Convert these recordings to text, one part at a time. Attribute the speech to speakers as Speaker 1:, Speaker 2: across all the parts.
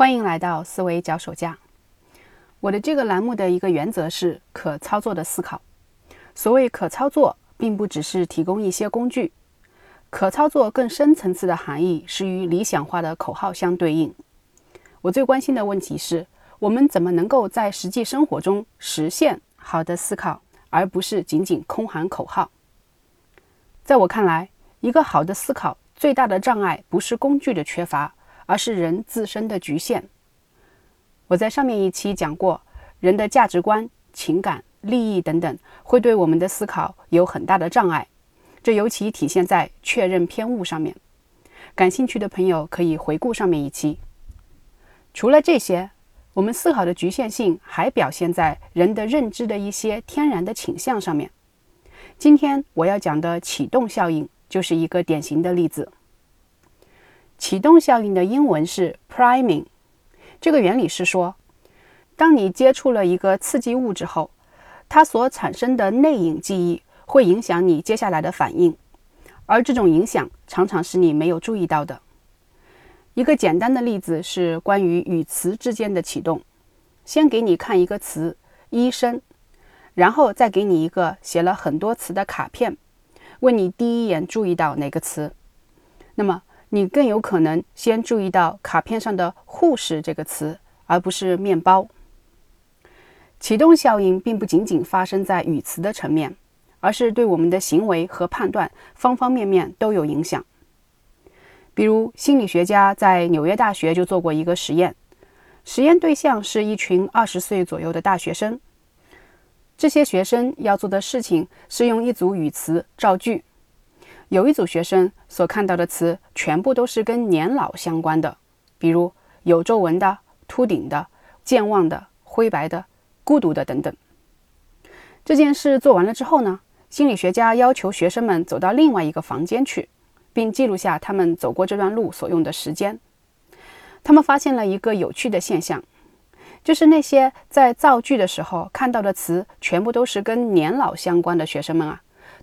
Speaker 1: 欢迎来到思维脚手架。我的这个栏目的一个原则是可操作的思考。所谓可操作，并不只是提供一些工具，可操作更深层次的含义是与理想化的口号相对应。我最关心的问题是，我们怎么能够在实际生活中实现好的思考，而不是仅仅空喊口号？在我看来，一个好的思考最大的障碍不是工具的缺乏。而是人自身的局限。我在上面一期讲过，人的价值观、情感、利益等等，会对我们的思考有很大的障碍。这尤其体现在确认偏误上面。感兴趣的朋友可以回顾上面一期。除了这些，我们思考的局限性还表现在人的认知的一些天然的倾向上面。今天我要讲的启动效应就是一个典型的例子。启动效应的英文是 priming。这个原理是说，当你接触了一个刺激物之后，它所产生的内隐记忆会影响你接下来的反应，而这种影响常常是你没有注意到的。一个简单的例子是关于语词之间的启动。先给你看一个词“医生”，然后再给你一个写了很多词的卡片，问你第一眼注意到哪个词。那么，你更有可能先注意到卡片上的“护士”这个词，而不是面包。启动效应并不仅仅发生在语词的层面，而是对我们的行为和判断方方面面都有影响。比如，心理学家在纽约大学就做过一个实验，实验对象是一群二十岁左右的大学生。这些学生要做的事情是用一组语词造句。有一组学生所看到的词全部都是跟年老相关的，比如有皱纹的、秃顶的、健忘的、灰白的、孤独的等等。这件事做完了之后呢，心理学家要求学生们走到另外一个房间去，并记录下他们走过这段路所用的时间。他们发现了一个有趣的现象，就是那些在造句的时候看到的词全部都是跟年老相关的学生们啊。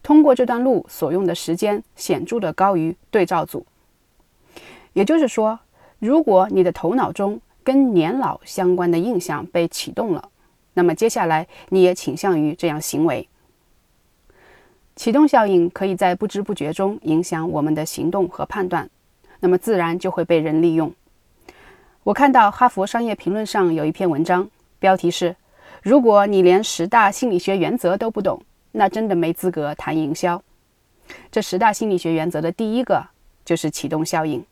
Speaker 1: 通过这段路所用的时间显著的高于对照组，也就是说，如果你的头脑中跟年老相关的印象被启动了，那么接下来你也倾向于这样行为。启动效应可以在不知不觉中影响我们的行动和判断，那么自然就会被人利用。我看到《哈佛商业评论》上有一篇文章，标题是：“如果你连十大心理学原则都不懂。”那真的没资格谈营销。这十大心理学原则的第一个就是启动效应。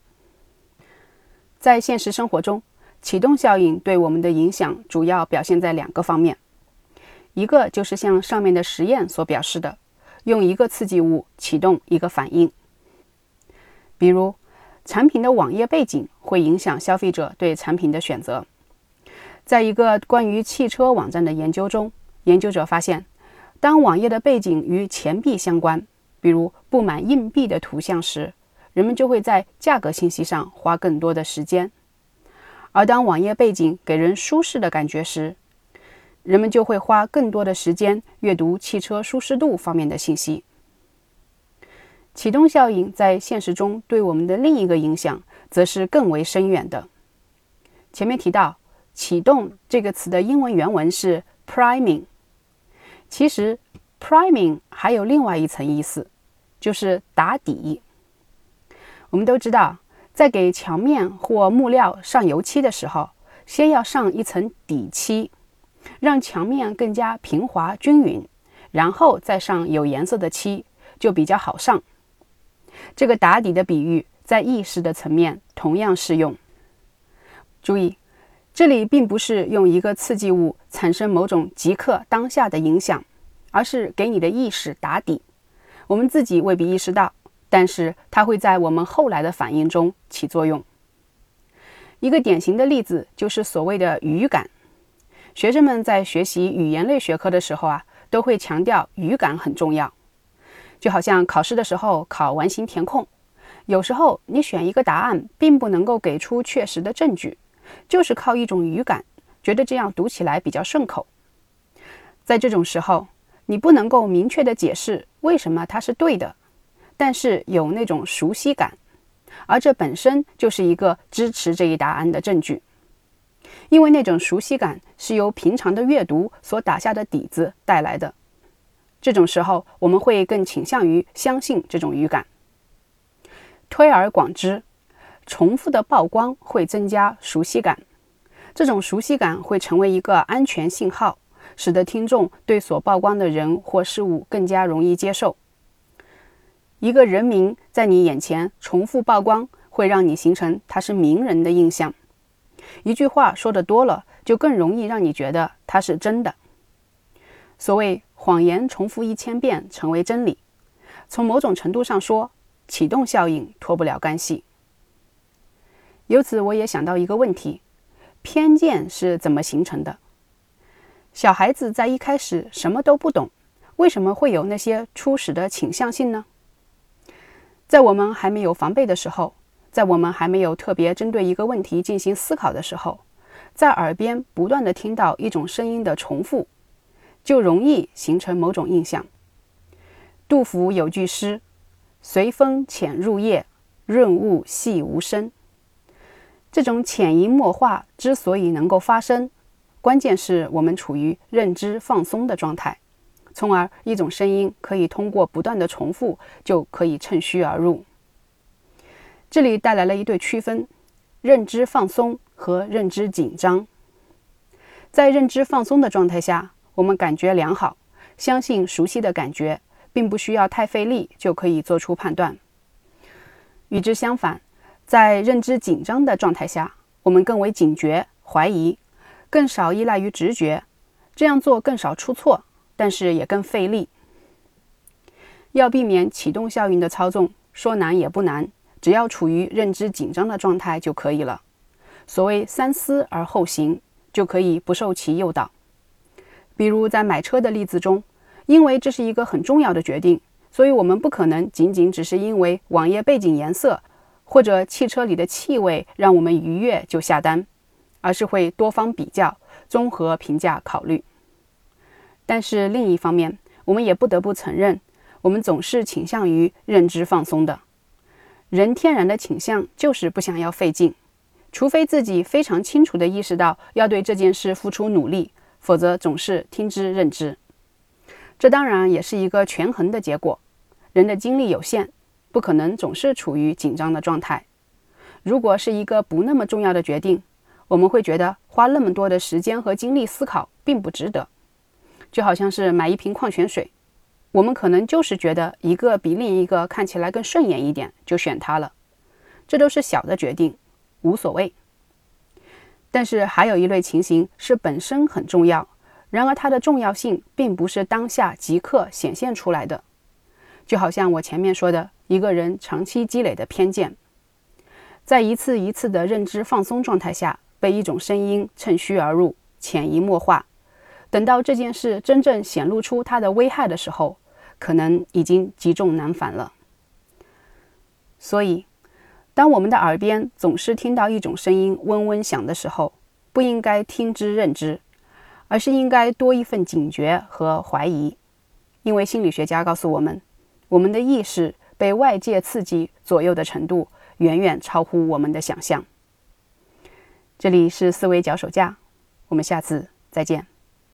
Speaker 1: 在现实生活中，启动效应对我们的影响主要表现在两个方面，一个就是像上面的实验所表示的，用一个刺激物启动一个反应。比如，产品的网页背景会影响消费者对产品的选择。在一个关于汽车网站的研究中，研究者发现。当网页的背景与钱币相关，比如布满硬币的图像时，人们就会在价格信息上花更多的时间；而当网页背景给人舒适的感觉时，人们就会花更多的时间阅读汽车舒适度方面的信息。启动效应在现实中对我们的另一个影响，则是更为深远的。前面提到“启动”这个词的英文原文是 “priming”。其实，priming 还有另外一层意思，就是打底。我们都知道，在给墙面或木料上油漆的时候，先要上一层底漆，让墙面更加平滑均匀，然后再上有颜色的漆，就比较好上。这个打底的比喻在意识的层面同样适用。注意。这里并不是用一个刺激物产生某种即刻当下的影响，而是给你的意识打底。我们自己未必意识到，但是它会在我们后来的反应中起作用。一个典型的例子就是所谓的语感。学生们在学习语言类学科的时候啊，都会强调语感很重要。就好像考试的时候考完形填空，有时候你选一个答案，并不能够给出确实的证据。就是靠一种语感，觉得这样读起来比较顺口。在这种时候，你不能够明确的解释为什么它是对的，但是有那种熟悉感，而这本身就是一个支持这一答案的证据。因为那种熟悉感是由平常的阅读所打下的底子带来的。这种时候，我们会更倾向于相信这种语感。推而广之，重复的曝光会增加熟悉感，这种熟悉感会成为一个安全信号，使得听众对所曝光的人或事物更加容易接受。一个人名在你眼前重复曝光，会让你形成他是名人的印象。一句话说的多了，就更容易让你觉得它是真的。所谓谎言重复一千遍成为真理，从某种程度上说，启动效应脱不了干系。由此，我也想到一个问题：偏见是怎么形成的？小孩子在一开始什么都不懂，为什么会有那些初始的倾向性呢？在我们还没有防备的时候。在我们还没有特别针对一个问题进行思考的时候，在耳边不断的听到一种声音的重复，就容易形成某种印象。杜甫有句诗：“随风潜入夜，润物细无声。”这种潜移默化之所以能够发生，关键是我们处于认知放松的状态，从而一种声音可以通过不断的重复就可以趁虚而入。这里带来了一对区分：认知放松和认知紧张。在认知放松的状态下，我们感觉良好，相信熟悉的感觉，并不需要太费力就可以做出判断。与之相反，在认知紧张的状态下，我们更为警觉、怀疑，更少依赖于直觉，这样做更少出错，但是也更费力。要避免启动效应的操纵，说难也不难。只要处于认知紧张的状态就可以了。所谓三思而后行，就可以不受其诱导。比如在买车的例子中，因为这是一个很重要的决定，所以我们不可能仅仅只是因为网页背景颜色或者汽车里的气味让我们愉悦就下单，而是会多方比较、综合评价考虑。但是另一方面，我们也不得不承认，我们总是倾向于认知放松的。人天然的倾向就是不想要费劲，除非自己非常清楚地意识到要对这件事付出努力，否则总是听之任之。这当然也是一个权衡的结果。人的精力有限，不可能总是处于紧张的状态。如果是一个不那么重要的决定，我们会觉得花那么多的时间和精力思考并不值得。就好像是买一瓶矿泉水。我们可能就是觉得一个比另一个看起来更顺眼一点，就选它了。这都是小的决定，无所谓。但是还有一类情形是本身很重要，然而它的重要性并不是当下即刻显现出来的。就好像我前面说的，一个人长期积累的偏见，在一次一次的认知放松状态下，被一种声音趁虚而入，潜移默化。等到这件事真正显露出它的危害的时候，可能已经积重难返了。所以，当我们的耳边总是听到一种声音嗡嗡响的时候，不应该听之任之，而是应该多一份警觉和怀疑。因为心理学家告诉我们，我们的意识被外界刺激左右的程度远远超乎我们的想象。这里是思维脚手架，我们下次再见。